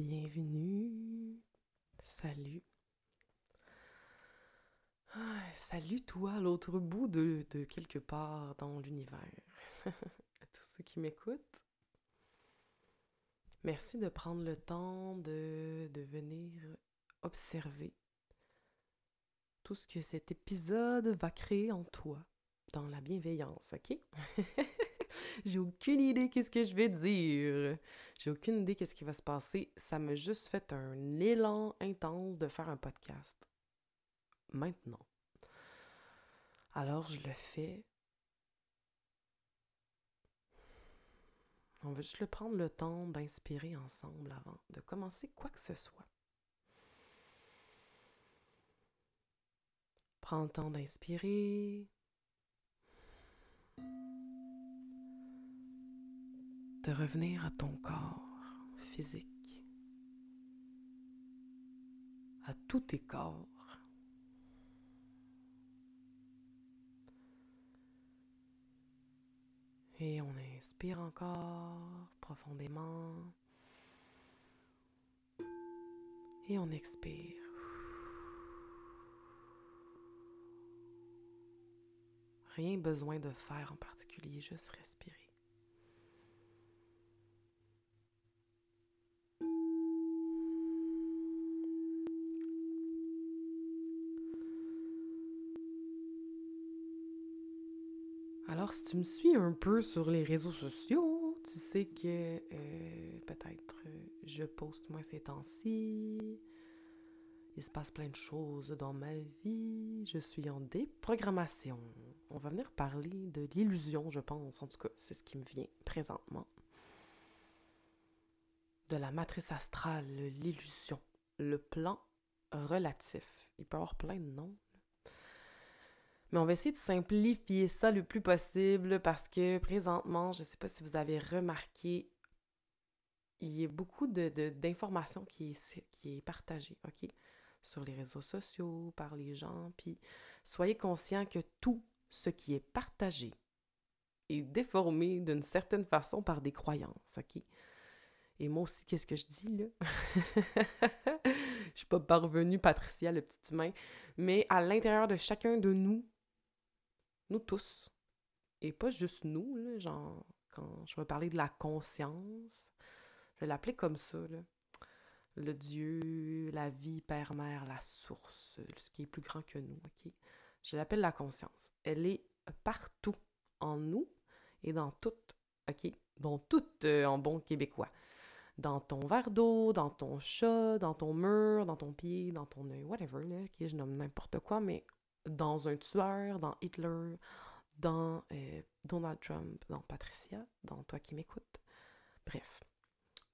bienvenue, salut. Ah, salut toi à l'autre bout de, quelque part dans l'univers. à tous ceux qui m'écoutent. Merci de prendre le temps de, de venir observer tout ce que cet épisode va créer en toi dans la bienveillance, ok? J'ai aucune idée qu'est-ce que je vais dire. J'ai aucune idée qu'est-ce qui va se passer. Ça m'a juste fait un élan intense de faire un podcast. Maintenant. Alors je le fais. On va juste le prendre le temps d'inspirer ensemble avant de commencer quoi que ce soit. Prends le temps d'inspirer. De revenir à ton corps physique. À tous tes corps. Et on inspire encore profondément. Et on expire. Rien besoin de faire en particulier, juste respirer. Alors, si tu me suis un peu sur les réseaux sociaux, tu sais que euh, peut-être euh, je poste moins ces temps-ci. Il se passe plein de choses dans ma vie. Je suis en déprogrammation. On va venir parler de l'illusion, je pense. En tout cas, c'est ce qui me vient présentement. De la matrice astrale, l'illusion, le plan relatif. Il peut y avoir plein de noms. Mais on va essayer de simplifier ça le plus possible parce que présentement, je ne sais pas si vous avez remarqué, il y a beaucoup d'informations de, qui, est, qui est partagée, OK? Sur les réseaux sociaux, par les gens. Puis soyez conscients que tout ce qui est partagé est déformé d'une certaine façon par des croyances, OK? Et moi aussi, qu'est-ce que je dis là? je suis pas parvenue, Patricia, le petit humain. Mais à l'intérieur de chacun de nous, nous tous, et pas juste nous, là, genre, quand je vais parler de la conscience, je vais l'appeler comme ça. Le Dieu, la vie, Père, Mère, la source, ce qui est plus grand que nous, ok? Je l'appelle la conscience. Elle est partout en nous et dans tout, ok? Dans tout euh, en bon québécois. Dans ton verre d'eau, dans ton chat, dans ton mur, dans ton pied, dans ton œil, whatever, ok? Je nomme n'importe quoi, mais dans un tueur, dans Hitler, dans euh, Donald Trump, dans Patricia, dans toi qui m'écoutes. Bref,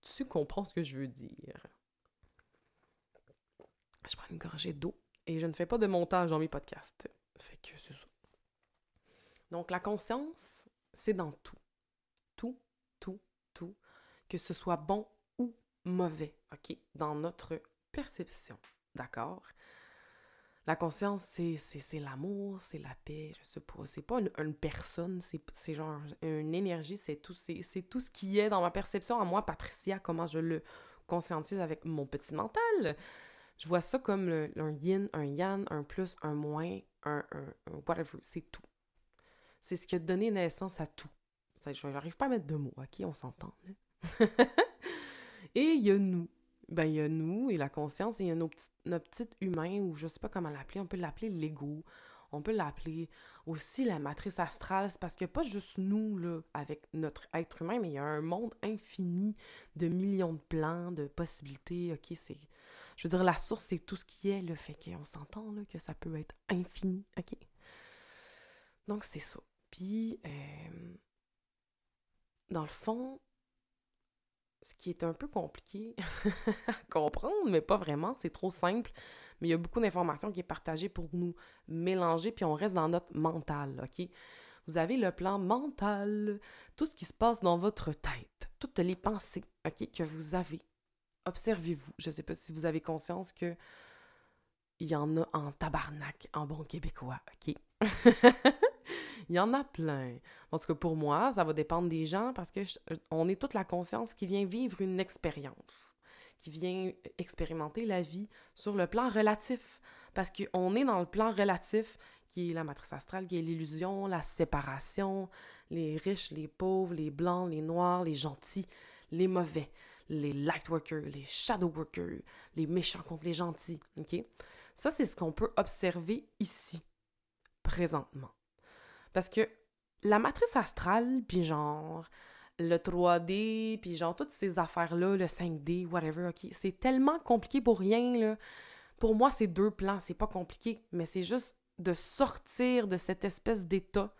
tu comprends ce que je veux dire. Je prends une gorgée d'eau et je ne fais pas de montage dans mes podcasts. Fait que c'est ça. Donc la conscience, c'est dans tout. Tout, tout, tout. Que ce soit bon ou mauvais, OK? Dans notre perception. D'accord? La conscience, c'est l'amour, c'est la paix, je sais pas. C'est pas une, personne, c'est genre une énergie, c'est tout, c'est tout ce qui est dans ma perception à moi, Patricia, comment je le conscientise avec mon petit mental. Je vois ça comme un yin, un yang, un plus, un moins, un, un, whatever, c'est tout. C'est ce qui a donné naissance à tout. Je n'arrive pas à mettre de mots, ok? On s'entend. Et il y a nous ben, il y a nous et la conscience, et il y a nos notre petit humain, ou je sais pas comment l'appeler, on peut l'appeler l'ego, on peut l'appeler aussi la matrice astrale, parce qu'il n'y a pas juste nous, là, avec notre être humain, mais il y a un monde infini de millions de plans, de possibilités, ok, c'est... Je veux dire, la source, c'est tout ce qui est, le fait qu'on s'entend, là, que ça peut être infini, ok? Donc, c'est ça. Puis, euh, dans le fond, ce qui est un peu compliqué à comprendre, mais pas vraiment, c'est trop simple. Mais il y a beaucoup d'informations qui est partagée pour nous mélanger, puis on reste dans notre mental, OK? Vous avez le plan mental, tout ce qui se passe dans votre tête, toutes les pensées, OK, que vous avez. Observez-vous. Je ne sais pas si vous avez conscience que il y en a en tabarnak, en bon québécois, OK? Il y en a plein. En tout cas, pour moi, ça va dépendre des gens parce que on est toute la conscience qui vient vivre une expérience, qui vient expérimenter la vie sur le plan relatif. Parce qu'on est dans le plan relatif, qui est la matrice astrale, qui est l'illusion, la séparation, les riches, les pauvres, les blancs, les noirs, les gentils, les mauvais, les light workers, les shadow workers, les méchants contre les gentils. Ça, c'est ce qu'on peut observer ici, présentement. Parce que la matrice astrale, puis genre le 3D, puis genre toutes ces affaires-là, le 5D, whatever, OK, c'est tellement compliqué pour rien, là. Pour moi, c'est deux plans, c'est pas compliqué, mais c'est juste de sortir de cette espèce d'état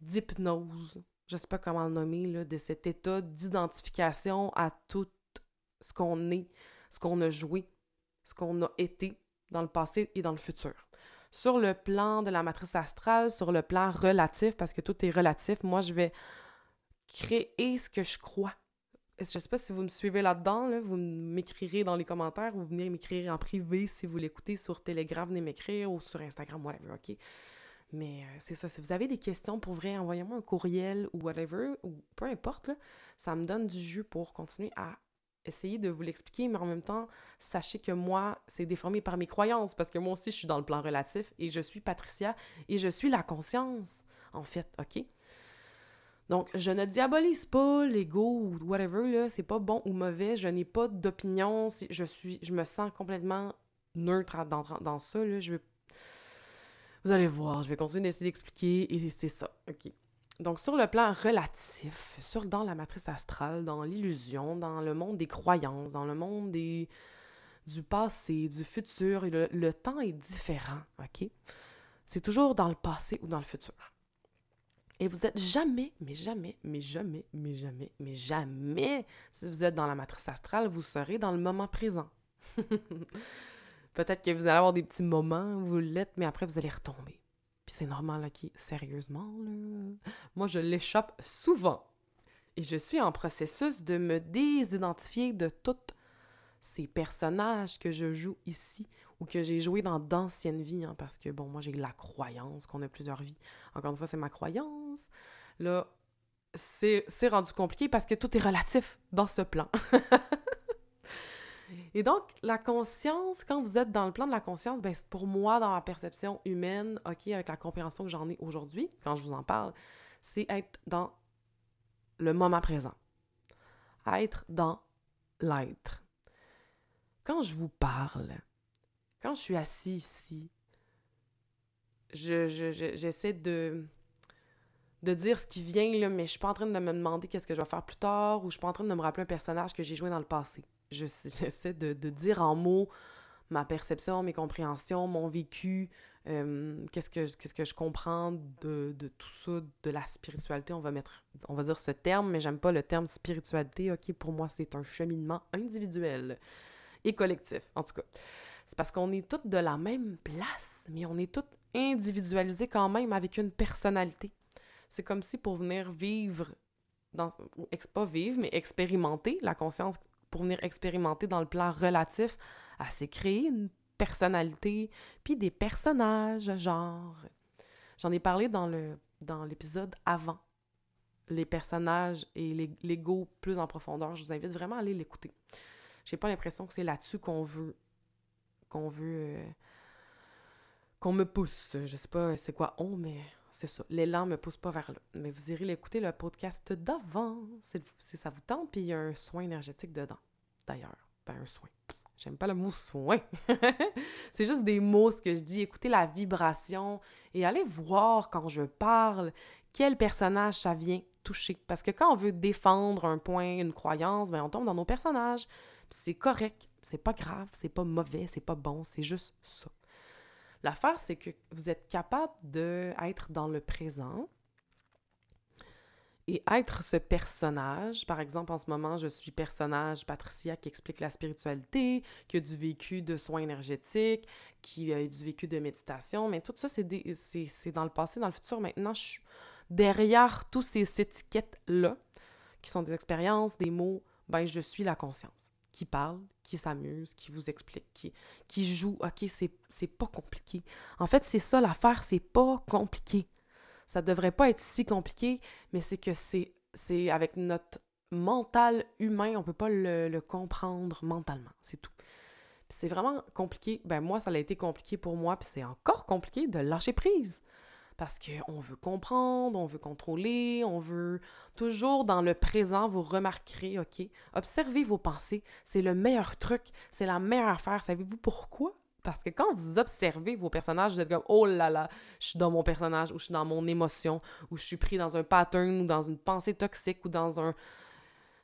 d'hypnose, je sais pas comment le nommer, de cet état d'identification à tout ce qu'on est, ce qu'on a joué, ce qu'on a été dans le passé et dans le futur. Sur le plan de la matrice astrale, sur le plan relatif, parce que tout est relatif, moi, je vais créer ce que je crois. Je ne sais pas si vous me suivez là-dedans, là, vous m'écrirez dans les commentaires ou venez m'écrire en privé si vous l'écoutez sur Telegram, venez m'écrire ou sur Instagram, whatever, OK? Mais euh, c'est ça, si vous avez des questions pour vrai, envoyez-moi un courriel ou whatever, ou peu importe, ça me donne du jus pour continuer à essayer de vous l'expliquer, mais en même temps, sachez que moi, c'est déformé par mes croyances, parce que moi aussi, je suis dans le plan relatif et je suis Patricia et je suis la conscience, en fait, OK? Donc, je ne diabolise pas l'ego ou whatever, là, c'est pas bon ou mauvais, je n'ai pas d'opinion, je suis, je me sens complètement neutre dans, dans ça, là, je Vous allez voir, je vais continuer d'essayer d'expliquer et c'est ça, OK? Donc, sur le plan relatif, sur, dans la matrice astrale, dans l'illusion, dans le monde des croyances, dans le monde des, du passé, du futur, le, temps est différent, OK? C'est toujours dans le passé ou dans le futur. Et vous êtes jamais, mais jamais, mais jamais, mais jamais, mais jamais, si vous êtes dans la matrice astrale, vous serez dans le moment présent. Peut-être que vous allez avoir des petits moments où vous l'êtes, mais après vous allez retomber. Puis c'est normal, OK? Sérieusement, là. Moi, je l'échappe souvent. Et je suis en processus de me désidentifier de tous ces personnages que je joue ici ou que j'ai joué dans d'anciennes vies, hein, parce que, bon, moi, j'ai la croyance qu'on a plusieurs vies. Encore une fois, c'est ma croyance. Là, c'est rendu compliqué parce que tout est relatif dans ce plan. Et donc, la conscience, quand vous êtes dans le plan de la conscience, ben, pour moi, dans ma perception humaine, OK, avec la compréhension que j'en ai aujourd'hui, quand je vous en parle, c'est être dans le moment présent. Être dans l'être. Quand je vous parle, quand je suis assis ici, j'essaie de, dire ce qui vient, là, mais je suis pas en train de me demander qu'est-ce que je vais faire plus tard ou je suis pas en train de me rappeler un personnage que j'ai joué dans le passé. J'essaie de, dire en mots ma perception, mes compréhensions, mon vécu, euh, qu'est-ce que que je comprends de, tout ça, de la spiritualité. On va mettre, on va dire ce terme, mais j'aime pas le terme spiritualité. Ok, pour moi c'est un cheminement individuel et collectif, en tout cas. C'est parce qu'on est toutes de la même place, mais on est toutes individualisées quand même avec une personnalité. C'est comme si pour venir vivre dans, pas vivre, mais expérimenter la conscience venir expérimenter dans le plan relatif, à créé une personnalité, puis des personnages, genre. J'en ai parlé dans le dans l'épisode avant. Les personnages et l'ego plus en profondeur. Je vous invite vraiment à aller l'écouter. J'ai pas l'impression que c'est là-dessus qu'on veut qu'on veut euh, qu'on me pousse. Je sais pas c'est quoi on, mais c'est ça. L'élan me pousse pas vers là. Mais vous irez l'écouter, le podcast d'avant, si ça vous tente, puis il y a un soin énergétique dedans, d'ailleurs. Ben, un soin. J'aime pas le mot soin. c'est juste des mots, ce que je dis. Écoutez la vibration et allez voir quand je parle quel personnage ça vient toucher. Parce que quand on veut défendre un point, une croyance, ben on tombe dans nos personnages. C'est correct, c'est pas grave, c'est pas mauvais, c'est pas bon, c'est juste ça. L'affaire, c'est que vous êtes capable d'être dans le présent et être ce personnage. Par exemple, en ce moment, je suis personnage Patricia qui explique la spiritualité, qui a du vécu de soins énergétiques, qui a du vécu de méditation, mais tout ça, c'est dans le passé, dans le futur. Maintenant, je suis derrière toutes ces étiquettes-là, qui sont des expériences, des mots, ben, je suis la conscience qui parle, qui s'amuse, qui vous explique, qui, qui joue. OK, c'est pas compliqué. En fait, c'est ça l'affaire, c'est pas compliqué. Ça devrait pas être si compliqué, mais c'est que c'est avec notre mental humain, on peut pas le, comprendre mentalement, c'est tout. c'est vraiment compliqué. Ben moi, ça a été compliqué pour moi, puis c'est encore compliqué de lâcher prise. Parce qu'on veut comprendre, on veut contrôler, on veut toujours dans le présent, vous remarquerez, OK, observez vos pensées, c'est le meilleur truc, c'est la meilleure affaire. Savez-vous pourquoi? Parce que quand vous observez vos personnages, vous êtes comme oh là là, je suis dans mon personnage ou je suis dans mon émotion ou je suis pris dans un pattern ou dans une pensée toxique ou dans un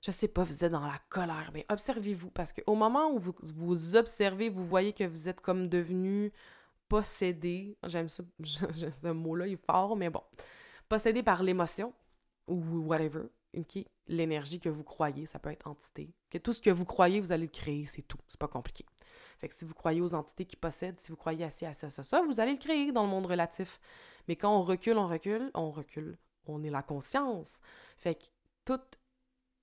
je sais pas, vous êtes dans la colère, mais observez-vous parce qu'au moment où vous, vous observez, vous voyez que vous êtes comme devenu possédé. J'aime ça, ce mot-là, il est fort, mais bon. Possédé par l'émotion ou whatever? L'énergie que vous croyez, ça peut être entité. Que tout ce que vous croyez, vous allez le créer, c'est tout. C'est pas compliqué. Fait que si vous croyez aux entités qui possèdent, si vous croyez ça, à ça, ça, ça, vous allez le créer dans le monde relatif. Mais quand on recule, on recule, on recule. On est la conscience. Fait que tout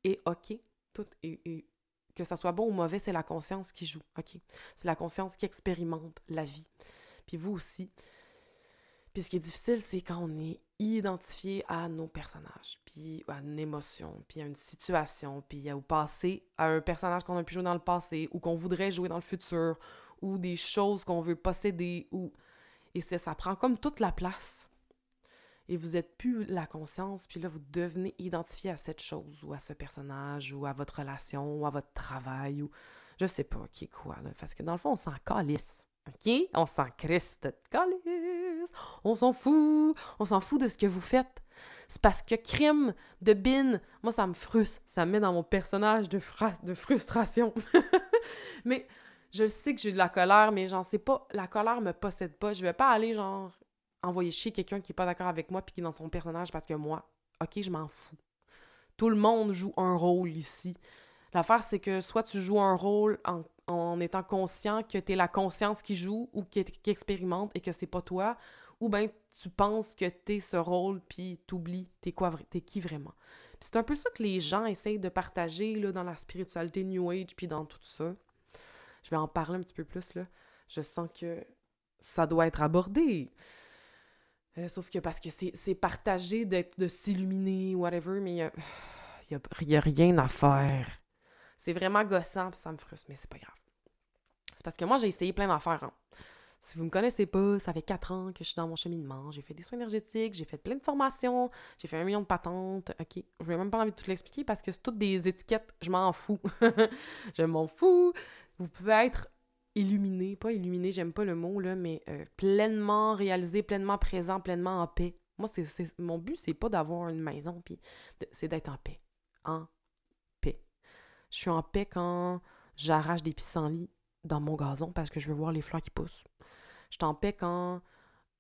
et OK. Tout et, que ça soit bon ou mauvais, c'est la conscience qui joue. OK? C'est la conscience qui expérimente la vie. Puis vous aussi. Puis ce qui est difficile, c'est quand on est identifié à nos personnages, puis à une émotion, puis à une situation, puis au passé, à un personnage qu'on a pu jouer dans le passé, ou qu'on voudrait jouer dans le futur, ou des choses qu'on veut posséder, ou... Et ça prend comme toute la place et vous n'êtes plus la conscience, puis là, vous devenez identifié à cette chose, ou à ce personnage, ou à votre relation, ou à votre travail, ou je sais pas qui est quoi, là, parce que dans le fond, on s'en calisse, OK? On s'en crisse de calisse, on s'en fout, on s'en fout de ce que vous faites. C'est parce que crime de bin, moi, ça me frustre, ça me met dans mon personnage de, de frustration. mais je sais que j'ai de la colère, mais j'en sais pas, la colère me possède pas. Je vais pas aller genre envoyer chier quelqu'un qui est pas d'accord avec moi puis qui est dans son personnage parce que moi, ok, je m'en fous. Tout le monde joue un rôle ici. L'affaire, c'est que soit tu joues un rôle en, en étant conscient que tu es la conscience qui joue ou qui, expérimente et que c'est pas toi, ou bien tu penses que tu es ce rôle puis t'oublies t'es quoi, t'es qui vraiment. C'est un peu ça que les gens essayent de partager dans la spiritualité New Age puis dans tout ça. Je vais en parler un petit peu plus là. Je sens que ça doit être abordé. Euh, sauf que parce que c'est partagé de s'illuminer, whatever, mais il n'y a, rien à faire. C'est vraiment gossant, puis ça me frustre, mais c'est pas grave. C'est parce que moi, j'ai essayé plein d'affaires. Hein. Si vous me connaissez pas, ça fait quatre ans que je suis dans mon cheminement. J'ai fait des soins énergétiques, j'ai fait plein de formations, j'ai fait un million de patentes. OK, je n'ai même pas envie de tout l'expliquer parce que c'est toutes des étiquettes, je m'en fous. je m'en fous. Vous pouvez être illuminé, pas illuminé, j'aime pas le mot, mais euh, pleinement réalisé, pleinement présent, pleinement en paix. Moi, c'est, mon but, c'est pas d'avoir une maison, puis c'est d'être en paix. En. Je suis en paix quand j'arrache des pissenlits dans mon gazon parce que je veux voir les fleurs qui poussent. Je suis en paix quand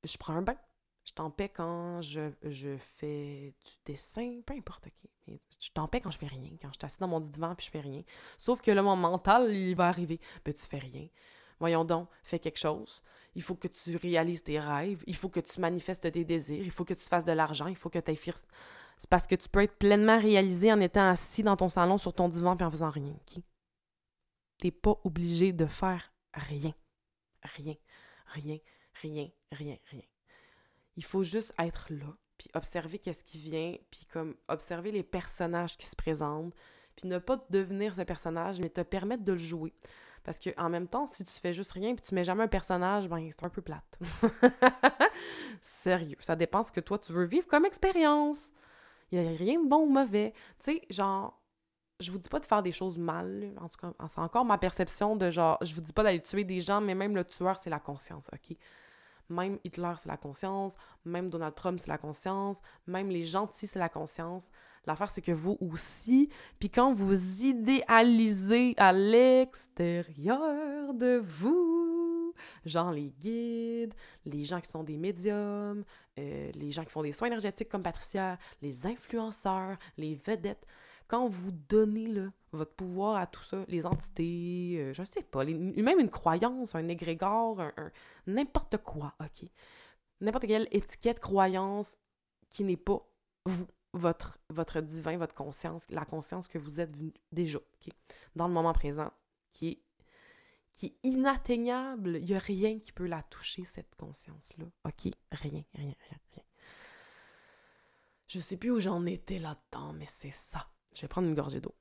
je prends un bain. Je suis en paix quand je, fais du dessin, peu importe qui. Je suis en paix quand je fais rien, quand je suis assis dans mon divan puis je fais rien. Sauf que là, mon mental, il va arriver. Ben, tu fais rien. Voyons donc, fais quelque chose. Il faut que tu réalises tes rêves. Il faut que tu manifestes tes désirs. Il faut que tu fasses de l'argent. Il faut que tu aies C'est parce que tu peux être pleinement réalisé en étant assis dans ton salon sur ton divan puis en faisant rien. Tu T'es pas obligé de faire rien. Rien. Rien. Rien. Rien. Rien. Il faut juste être là, puis observer qu'est-ce qui vient, puis comme observer les personnages qui se présentent, puis ne pas devenir ce personnage, mais te permettre de le jouer. Parce que en même temps, si tu fais juste rien puis tu mets jamais un personnage, ben c'est un peu plate. Sérieux, ça dépend ce que toi tu veux vivre comme expérience. Il n'y a rien de bon ou mauvais. Tu sais, genre, je vous dis pas de faire des choses mal. En tout cas, c'est encore ma perception de genre, je vous dis pas d'aller tuer des gens, mais même le tueur, c'est la conscience, OK? Même Hitler, c'est la conscience. Même Donald Trump, c'est la conscience. Même les gentils, c'est la conscience. L'affaire, c'est que vous aussi. Puis quand vous idéalisez à l'extérieur de vous, genre les guides, les gens qui sont des médiums, euh, les gens qui font des soins énergétiques comme Patricia, les influenceurs, les vedettes, quand vous donnez là, votre pouvoir à tout ça, les entités, je euh, je sais pas, même une croyance, un égrégore, un, n'importe quoi, OK? N'importe quelle étiquette, croyance qui n'est pas vous, votre, votre divin, votre conscience, la conscience que vous êtes déjà, OK? Dans le moment présent, qui est, qui est inatteignable. Il n'y a rien qui peut la toucher, cette conscience-là, OK? Rien, rien, rien, rien. Je sais plus où j'en étais là-dedans, mais c'est ça Je vais prendre une gorgée d'eau.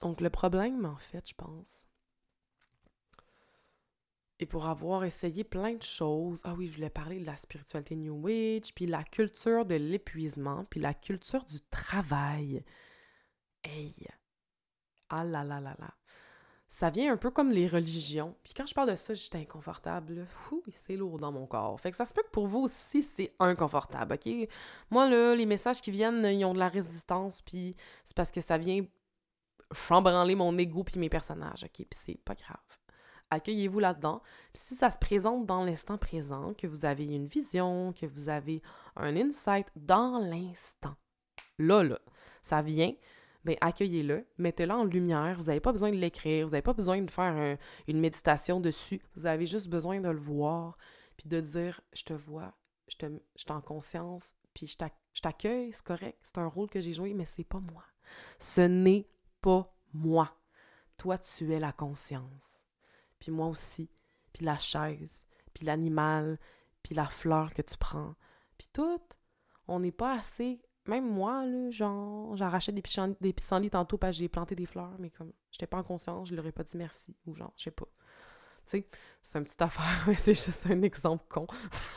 Donc, le problème, en fait, je pense, et pour avoir essayé plein de choses, ah oui, je voulais parler de la spiritualité New Age, puis la culture de l'épuisement, puis la culture du travail. Hey! Ah là là là là! Ça vient un peu comme les religions. Puis quand je parle de ça, j'étais inconfortable. Fou, c'est lourd dans mon corps. Fait que ça se peut que pour vous aussi, c'est inconfortable, OK? Moi, là, les messages qui viennent, ils ont de la résistance, puis c'est parce que ça vient chambranler mon ego puis mes personnages, OK? Puis c'est pas grave. Accueillez-vous là-dedans. Puis si ça se présente dans l'instant présent, que vous avez une vision, que vous avez un insight dans l'instant, là, là, ça vient, bien, accueillez-le, mettez-le en lumière. Vous n'avez pas besoin de l'écrire, vous n'avez pas besoin de faire une méditation dessus. Vous avez juste besoin de le voir, puis de dire Je te vois, je, te, je suis en conscience, puis je t'accueille, c'est correct, c'est un rôle que j'ai joué, mais c'est pas moi. Ce n'est pas moi. Toi, tu es la conscience. Puis moi aussi. Puis la chaise. Puis l'animal. Puis la fleur que tu prends. Puis tout. On n'est pas assez. Même moi, là, genre, j'arrachais des des pissenlits tantôt parce que j'ai planté des fleurs, mais comme j'étais pas en conscience, je leur ai pas dit merci. Ou genre, je sais pas. Tu sais, c'est une petite affaire, mais c'est juste un exemple con.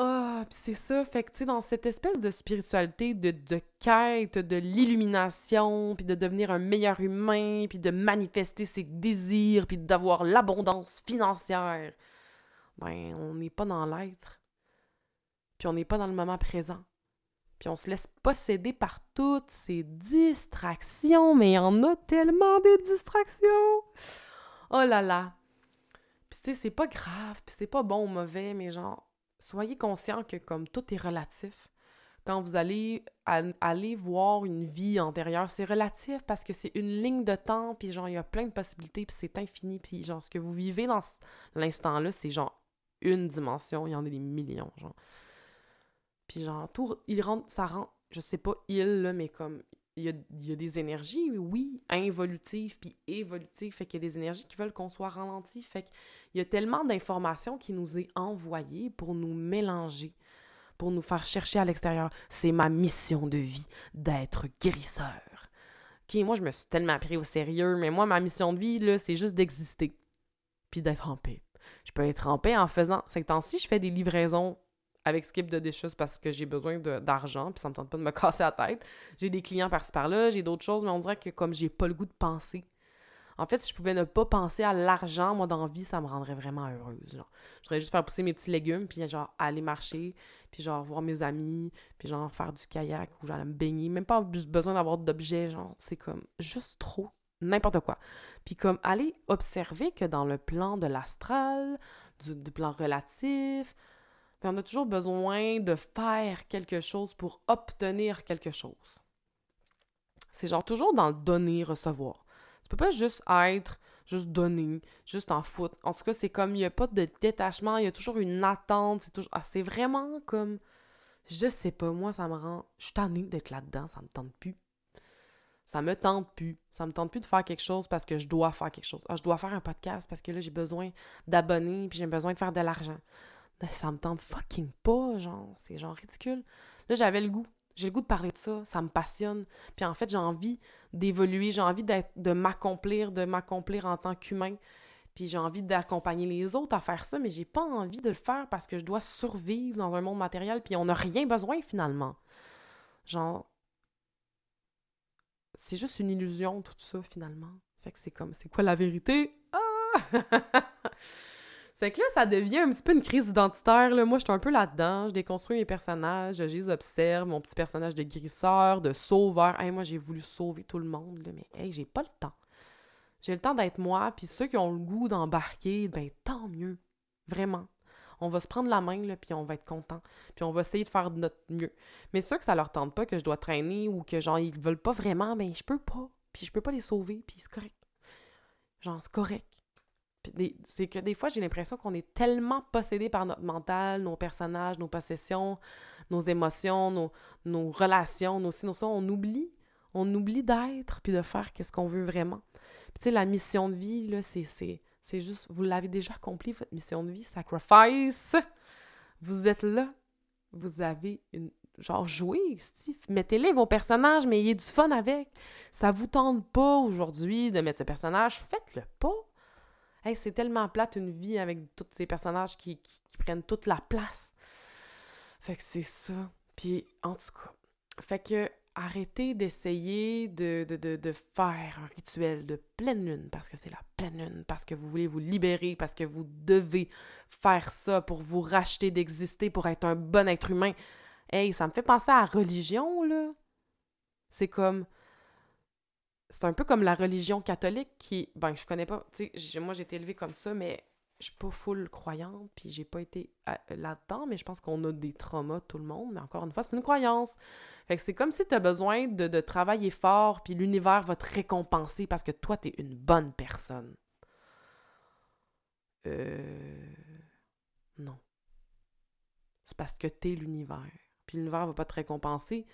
Ah, puis c'est ça. Fait que, tu sais, dans cette espèce de spiritualité, de, de quête, de l'illumination, puis de devenir un meilleur humain, puis de manifester ses désirs, puis d'avoir l'abondance financière, ben, on n'est pas dans l'être. Puis on n'est pas dans le moment présent. Puis on se laisse posséder par toutes ces distractions, mais il y en a tellement des distractions! Oh là là! Puis tu sais, c'est pas grave, puis c'est pas bon ou mauvais, mais genre, soyez conscient que comme tout est relatif, quand vous allez voir une vie antérieure, c'est relatif parce que c'est une ligne de temps, puis genre, il y a plein de possibilités, puis c'est infini, puis genre, ce que vous vivez dans l'instant-là, c'est genre une dimension, il y en a des millions, genre. Puis genre, il rentre, ça rend, je sais pas il, là, mais comme, il y, a, des énergies, oui, involutives puis évolutives, fait qu'il y a des énergies qui veulent qu'on soit ralenti, fait qu'il y a tellement d'informations qui nous est envoyées pour nous mélanger, pour nous faire chercher à l'extérieur. C'est ma mission de vie d'être guérisseur. OK, moi, je me suis tellement pris au sérieux, mais moi, ma mission de vie, c'est juste d'exister puis d'être en paix. Je peux être en paix en faisant... C'est que temps-ci, je fais des livraisons avec Skip de Dishes parce que j'ai besoin d'argent, puis ça me tente pas de me casser la tête. J'ai des clients par-ci par-là, j'ai d'autres choses, mais on dirait que comme j'ai pas le goût de penser. En fait, si je pouvais ne pas penser à l'argent, moi, dans la vie, ça me rendrait vraiment heureuse. Genre. Je voudrais juste faire pousser mes petits légumes, puis genre aller marcher, puis genre voir mes amis, puis genre faire du kayak ou genre me baigner. Même pas besoin d'avoir d'objets, genre, c'est comme juste trop n'importe quoi. Puis comme aller observer que dans le plan de l'astral, du plan relatif, on a toujours besoin de faire quelque chose pour obtenir quelque chose. C'est genre toujours dans le donner-recevoir. Tu peux pas juste être, juste donner, juste en foutre. En tout cas, c'est comme, il n'y a pas de détachement, il y a toujours une attente. C'est toujours... Ah, vraiment comme... Je sais pas, moi, ça me rend... Je suis d'être là-dedans, ça me tente plus. Ça me tente plus. Ça me tente plus de faire quelque chose parce que je dois faire quelque chose. Ah, je dois faire un podcast parce que là, j'ai besoin d'abonnés puis j'ai besoin de faire de l'argent. Ben, ça me tente fucking pas, genre, c'est genre ridicule. Là, j'avais le goût. J'ai le goût de parler de ça, ça me passionne. Puis en fait, j'ai envie d'évoluer, j'ai envie de m'accomplir, de m'accomplir en tant qu'humain. Puis j'ai envie d'accompagner les autres à faire ça, mais j'ai pas envie de le faire parce que je dois survivre dans un monde matériel, puis on n'a rien besoin finalement. Genre, c'est juste une illusion tout ça finalement. Fait que c'est comme, c'est quoi la vérité? Ah! C'est que là, ça devient un petit peu une crise identitaire. Là. Moi, je suis un peu là-dedans. Je déconstruis mes personnages, je les observe. Mon petit personnage de guérisseur, de sauveur. Hey, moi, j'ai voulu sauver tout le monde, mais hey, j'ai pas le temps. J'ai le temps d'être moi, puis ceux qui ont le goût d'embarquer, ben tant mieux. Vraiment. On va se prendre la main, puis on va être content. Puis on va essayer de faire de notre mieux. Mais ceux que ça leur tente pas, que je dois traîner ou que, genre, ils veulent pas vraiment, ben je peux pas. Puis je peux pas les sauver, puis c'est correct. Genre, c'est correct c'est que des fois, j'ai l'impression qu'on est tellement possédé par notre mental, nos personnages, nos possessions, nos émotions, nos, nos relations, nos nos on oublie. On oublie d'être puis de faire qu'est-ce qu'on veut vraiment. tu sais, la mission de vie, là, c'est, c'est juste, vous l'avez déjà accompli, votre mission de vie, sacrifice. Vous êtes là. vous avez une. Genre, jouez. Mettez-les vos personnages, mais ayez du fun avec. Ça vous tente pas aujourd'hui de mettre ce personnage, faites-le pas. Hey, c'est tellement plate une vie avec tous ces personnages qui, prennent toute la place. Fait que c'est ça. Puis, en tout cas, fait que arrêtez d'essayer de, de, de, faire un rituel de pleine lune parce que c'est la pleine lune, parce que vous voulez vous libérer, parce que vous devez faire ça pour vous racheter d'exister, pour être un bon être humain. Hey, ça me fait penser à la religion, là. C'est comme. C'est un peu comme la religion catholique qui. Ben, je connais pas. Tu sais, moi, j'ai été élevée comme ça, mais je suis pas full croyante, puis j'ai pas été euh, là-dedans, mais je pense qu'on a des traumas, tout le monde. Mais encore une fois, c'est une croyance. Fait que c'est comme si tu besoin de, travailler fort, puis l'univers va te récompenser parce que toi, tu es une bonne personne. Euh. Non. C'est parce que tu l'univers. Puis l'univers va pas te récompenser.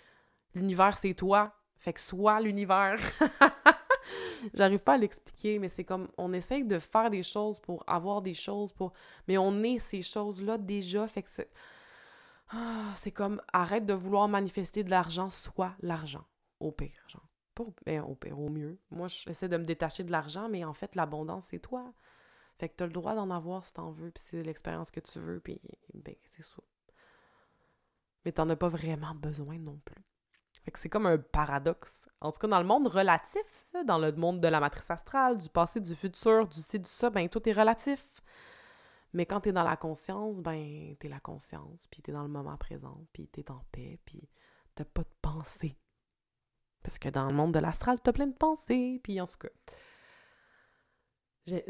L'univers, c'est toi. Fait que sois l'univers. J'arrive pas à l'expliquer, mais c'est comme on essaye de faire des choses pour avoir des choses, pour mais on est ces choses-là déjà. Fait que c'est. Ah, c'est comme arrête de vouloir manifester de l'argent, soit l'argent. Au pire, genre. Ben, au pire, au mieux. Moi, j'essaie de me détacher de l'argent, mais en fait, l'abondance, c'est toi. Fait que t'as le droit d'en avoir si t'en veux, puis c'est l'expérience que tu veux, puis ben, c'est ça. Mais t'en as pas vraiment besoin non plus. C'est comme un paradoxe. En tout cas, dans le monde relatif, dans le monde de la matrice astrale, du passé, du futur, du ci, du ça, ben tout est relatif. Mais quand t'es dans la conscience, ben t'es la conscience, puis t'es dans le moment présent, puis t'es en paix, puis t'as pas de pensée. Parce que dans le monde de l'astral, t'as plein de pensées, puis en tout cas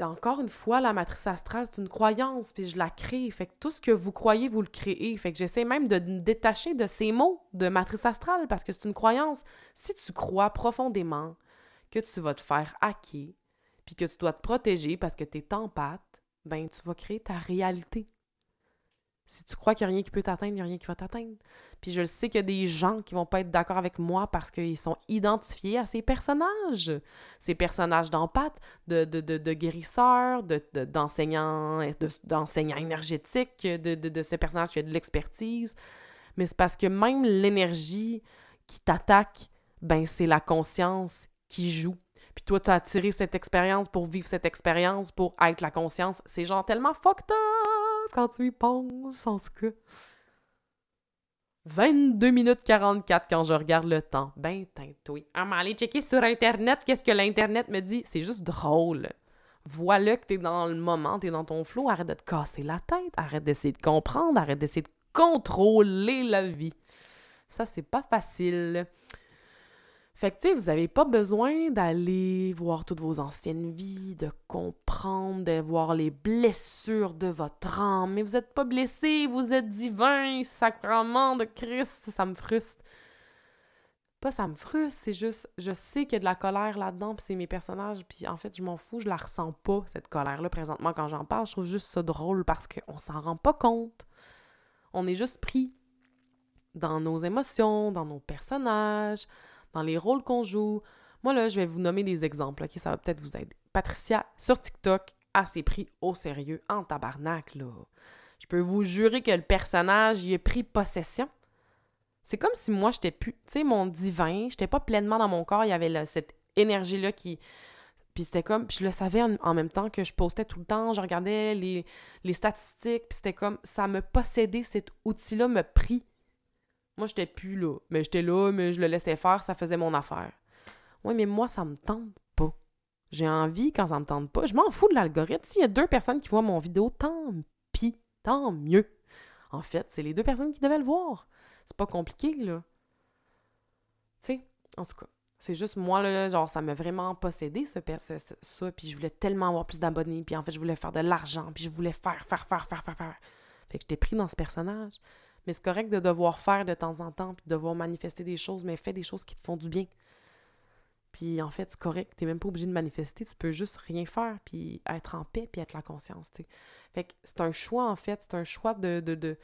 encore une fois, la matrice astrale, c'est une croyance, puis je la crée. Fait que tout ce que vous croyez, vous le créez. Fait que j'essaie même de me détacher de ces mots de matrice astrale parce que c'est une croyance. Si tu crois profondément que tu vas te faire hacker, puis que tu dois te protéger parce que tu es empathe, ben tu vas créer ta réalité. Si tu crois qu'il n'y a rien qui peut t'atteindre, il n'y a rien qui va t'atteindre. Puis je le sais qu'il y a des gens qui vont pas être d'accord avec moi parce qu'ils sont identifiés à ces personnages. Ces personnages d'empathe, de, de, de, de guérisseurs, d'enseignants de, énergétiques, de, ce personnage qui a de l'expertise. Mais c'est parce que même l'énergie qui t'attaque, ben c'est la conscience qui joue. Puis toi, tu as attiré cette expérience pour vivre cette expérience, pour être la conscience. C'est genre tellement fucked up! Quand tu y penses, en ce cas. 22 minutes 44 quand je regarde le temps. Ben, oui. Ah, mais aller checker sur Internet, qu'est-ce que l'Internet me dit? C'est juste drôle. Voilà que t'es dans le moment, t'es dans ton flot, arrête de te casser la tête, arrête d'essayer de comprendre, arrête d'essayer de contrôler la vie. Ça, c'est pas facile. Fait que, tu sais, vous n'avez pas besoin d'aller voir toutes vos anciennes vies, de comprendre, de voir les blessures de votre âme. Mais vous n'êtes pas blessé, vous êtes divin, sacrement de Christ. Ça me frustre. Pas ça me frustre, c'est juste, je sais qu'il y a de la colère là-dedans, puis c'est mes personnages, puis en fait, je m'en fous, je la ressens pas, cette colère-là, présentement, quand j'en parle. Je trouve juste ça drôle parce qu'on s'en rend pas compte. On est juste pris dans nos émotions, dans nos personnages dans les rôles qu'on joue. Moi, là, je vais vous nommer des exemples, OK? Ça va peut-être vous aider. Patricia, sur TikTok, assez pris au sérieux, en tabarnak, là. Je peux vous jurer que le personnage, il a pris possession. C'est comme si moi, j'étais plus... Tu sais, mon divin, j'étais pas pleinement dans mon corps, il y avait cette énergie-là qui... Puis c'était comme... Puis je le savais en, même temps que je postais tout le temps, je regardais les, les statistiques, puis c'était comme... Ça me possédait, cet outil-là me prit moi, j'étais plus là. Mais j'étais là, mais je le laissais faire, ça faisait mon affaire. Oui, mais moi, ça me tente pas. J'ai envie quand ça me tente pas. Je m'en fous de l'algorithme. S'il y a deux personnes qui voient mon vidéo, tant pis, tant mieux. En fait, c'est les deux personnes qui devaient le voir. C'est pas compliqué, là. Tu sais, en tout cas, c'est juste moi, là, genre, ça m'a vraiment possédé, ce, ça, ça, puis je voulais tellement avoir plus d'abonnés, puis en fait, je voulais faire de l'argent, puis je voulais faire, faire, faire, faire, faire, faire. Fait que j'étais pris dans ce personnage. Mais c'est correct de devoir faire de temps en temps, puis de devoir manifester des choses, mais fais des choses qui te font du bien. Puis en fait, c'est correct, t'es même pas obligé de manifester, tu peux juste rien faire, puis être en paix, puis être la conscience. Fait que c'est un choix, en fait, c'est un choix de... de,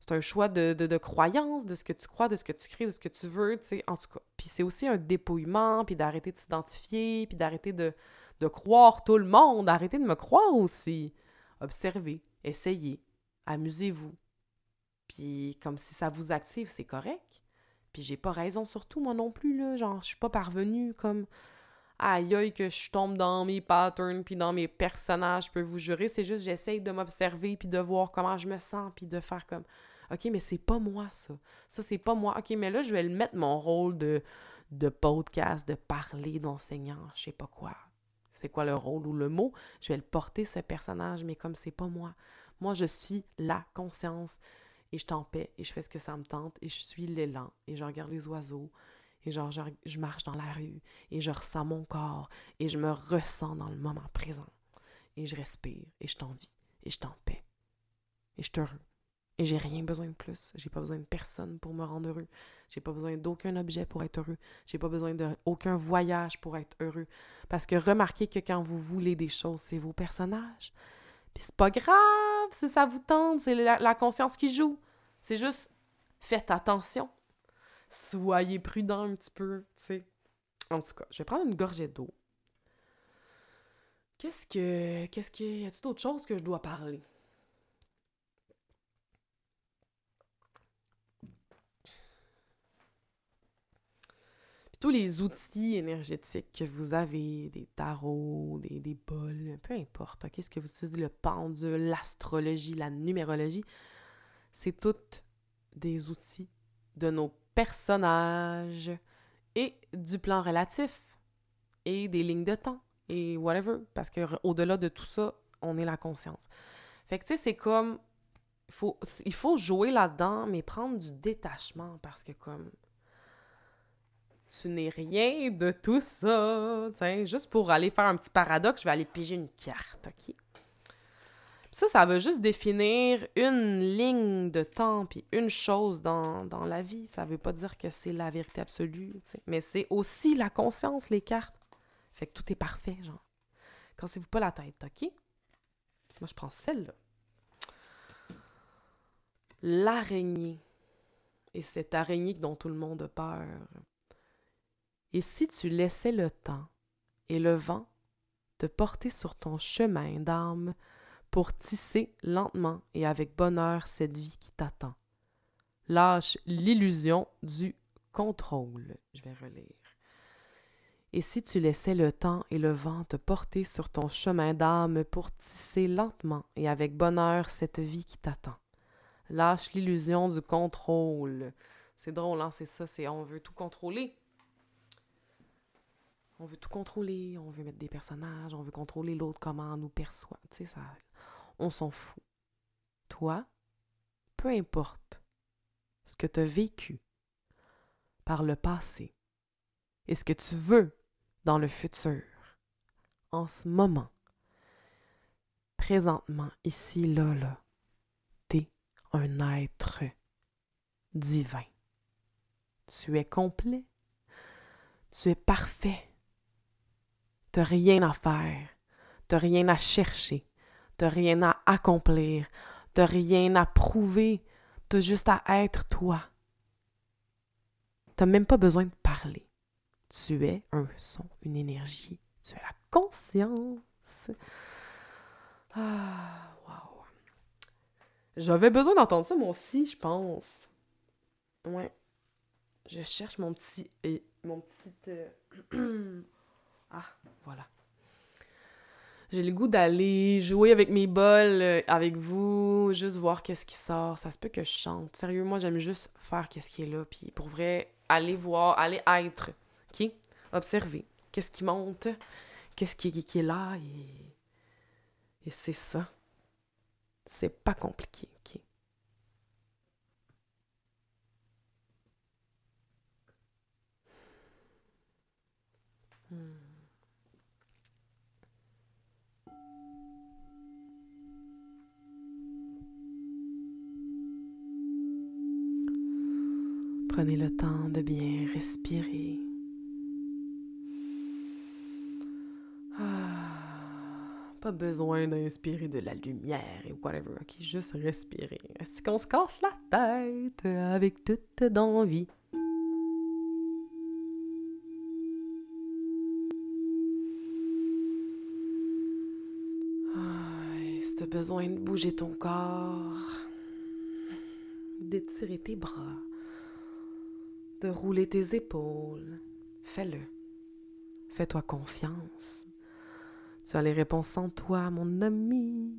c'est un choix de, de, croyance, de ce que tu crois, de ce que tu crées, de ce que tu veux, tu sais, en tout cas. Puis c'est aussi un dépouillement, puis d'arrêter de s'identifier, puis d'arrêter de, de croire tout le monde, d'arrêter de me croire aussi. Observez, essayez, amusez-vous, Puis comme si ça vous active, c'est correct. Puis j'ai pas raison surtout, moi non plus, là. Genre, je suis pas parvenue comme aïe aïe que je tombe dans mes patterns puis dans mes personnages, je peux vous jurer, c'est juste j'essaye de m'observer puis de voir comment je me sens puis de faire comme OK, mais c'est pas moi ça. Ça c'est pas moi. OK, mais là je vais le mettre mon rôle de de podcast, de parler, d'enseignant, je sais pas quoi. C'est quoi le rôle ou le mot, je vais le porter ce personnage mais comme c'est pas moi. Moi je suis la conscience et je t'en paix et je fais ce que ça me tente et je suis l'élan et je regarde les oiseaux et genre, je, marche dans la rue et je ressens mon corps et je me ressens dans le moment présent. Et je respire et je t'envie et je t'en paix. Et je suis heureux. Et j'ai rien besoin de plus. J'ai pas besoin de personne pour me rendre heureux. J'ai pas besoin d'aucun objet pour être heureux. J'ai pas besoin d'aucun voyage pour être heureux. Parce que remarquez que quand vous voulez des choses, c'est vos personnages. Puis c'est pas grave si ça vous tente, c'est la conscience qui joue. C'est juste faites attention soyez prudent un petit peu, tu sais. En tout cas, je vais prendre une gorgée d'eau. Qu'est-ce que. Qu'est-ce que. Y a-t-il d'autres choses que je dois parler? Tous les outils énergétiques que vous avez, des tarots, des, des bols, peu importe, qu'est-ce que vous utilisez, le pendule, l'astrologie, la numérologie, c'est toutes des outils de nos personnages et du plan relatif et des lignes de temps et whatever. Parce que au-delà de tout ça, on est la conscience. Fait que tu sais, c'est comme. Faut, il faut jouer là-dedans, mais prendre du détachement parce que comme. Tu n'es rien de tout ça. Juste pour aller faire un petit paradoxe, je vais aller piger une carte, OK? Ça, ça veut juste définir une ligne de temps puis une chose dans, la vie. Ça veut pas dire que c'est la vérité absolue, mais c'est aussi la conscience, les cartes. Fait que tout est parfait, genre. Cassez-vous pas la tête, OK? Moi, je prends celle-là. L'araignée. Et cette araignée dont tout le monde a peur. Et si tu laissais le temps et le vent te porter sur ton chemin d'âme pour tisser lentement et avec bonheur cette vie qui t'attend. Lâche l'illusion du contrôle. Je vais relire. Et si tu laissais le temps et le vent te porter sur ton chemin d'âme pour tisser lentement et avec bonheur cette vie qui t'attend. Lâche l'illusion du contrôle. C'est drôle, hein? C'est ça, c'est on veut tout contrôler. On veut tout contrôler, on veut mettre des personnages, on veut contrôler l'autre, comment on nous perçoit. Tu sais, ça, on s'en fout. Toi, peu importe ce que tu as vécu par le passé et ce que tu veux dans le futur, en ce moment, présentement, ici, là, là, t'es un être divin. Tu es complet. Tu es parfait. T'as rien à faire. T'as rien à chercher. T'as rien à accomplir. T'as rien à prouver. T'as juste à être toi. T'as même pas besoin de parler. Tu es un son, une énergie. Tu es la conscience. Ah, wow. J'avais besoin d'entendre ça, moi aussi, je pense. Ouais. Je cherche mon petit. Mon petit. Euh, ah, voilà. J'ai le goût d'aller jouer avec mes bols, euh, avec vous, juste voir qu'est-ce qui sort. Ça se peut que je chante. Sérieux, moi, j'aime juste faire qu'est-ce qui est là. Puis pour vrai, aller voir, aller être. OK? Observer. Qu'est-ce qui monte? Qu'est-ce qui, qui, est là? Et, c'est ça. C'est pas compliqué. OK? Hmm. Prenez le temps de bien respirer. Ah, pas besoin d'inspirer de la lumière et whatever, ok? Juste respirer. Est-ce qu'on se casse la tête avec toute d'envie? Besoin de bouger ton corps, d'étirer tes bras, rouler tes épaules. Fais-le. Fais-toi confiance. Tu as les réponses en toi, mon ami.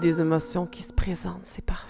Des émotions qui se présentent, c'est parfait.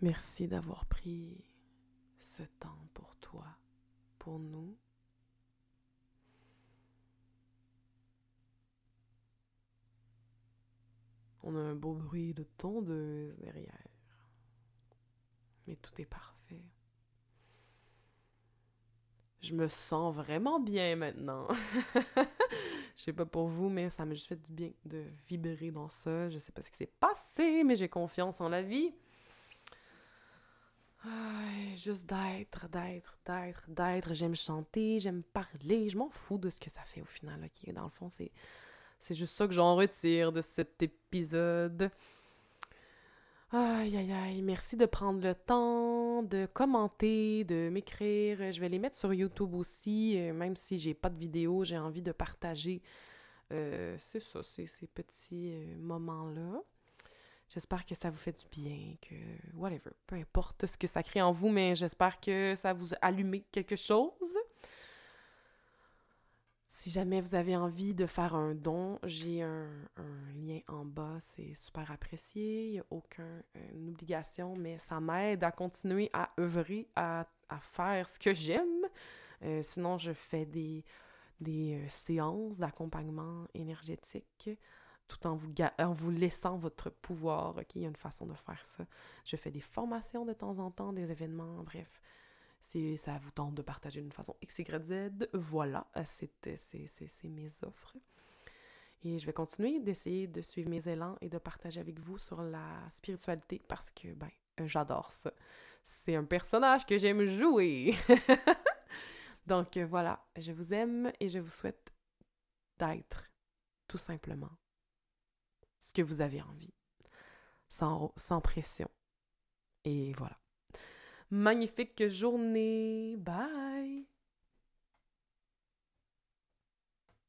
Merci d'avoir pris ce temps pour toi, pour nous. On a un beau bruit de tondeuse derrière. Mais tout est parfait. Je me sens vraiment bien maintenant. Je sais pas pour vous, mais ça juste fait du bien de vibrer dans ça. Je sais pas ce qui s'est passé, mais j'ai confiance en la vie. Juste d'être, d'être, d'être, d'être. J'aime chanter, j'aime parler. Je m'en fous de ce que ça fait au final. Dans le fond, c'est, c'est juste ça que j'en retire de cet épisode. Aïe, aïe, aïe. Merci de prendre le temps, de commenter, de m'écrire. Je vais les mettre sur YouTube aussi, euh, même si j'ai pas de vidéo, j'ai envie de partager. euh, c'est ça, c'est ces petits euh, moments-là. J'espère que ça vous fait du bien, que whatever, peu importe ce que ça crée en vous, mais j'espère que ça vous a allumé quelque chose. Si jamais vous avez envie de faire un don, j'ai un, lien en bas, c'est super apprécié, il n'y a aucune obligation, mais ça m'aide à continuer à œuvrer, à, à faire ce que j'aime. Euh, sinon, je fais des, des euh, séances d'accompagnement énergétique tout en vous, laissant votre pouvoir. OK? Il y a une façon de faire ça. Je fais des formations de temps en temps, des événements, bref. Si ça vous tente de partager d'une façon X, Y, Z, voilà, euh, c'est c'est- mes offres. Et je vais continuer d'essayer de suivre mes élans et de partager avec vous sur la spiritualité parce que, ben, euh, j'adore ça. C'est un personnage que j'aime jouer. Donc euh, voilà, je vous aime et je vous souhaite d'être tout simplement ce que vous avez envie, sans, sans pression. Et voilà. Magnifique journée. Bye.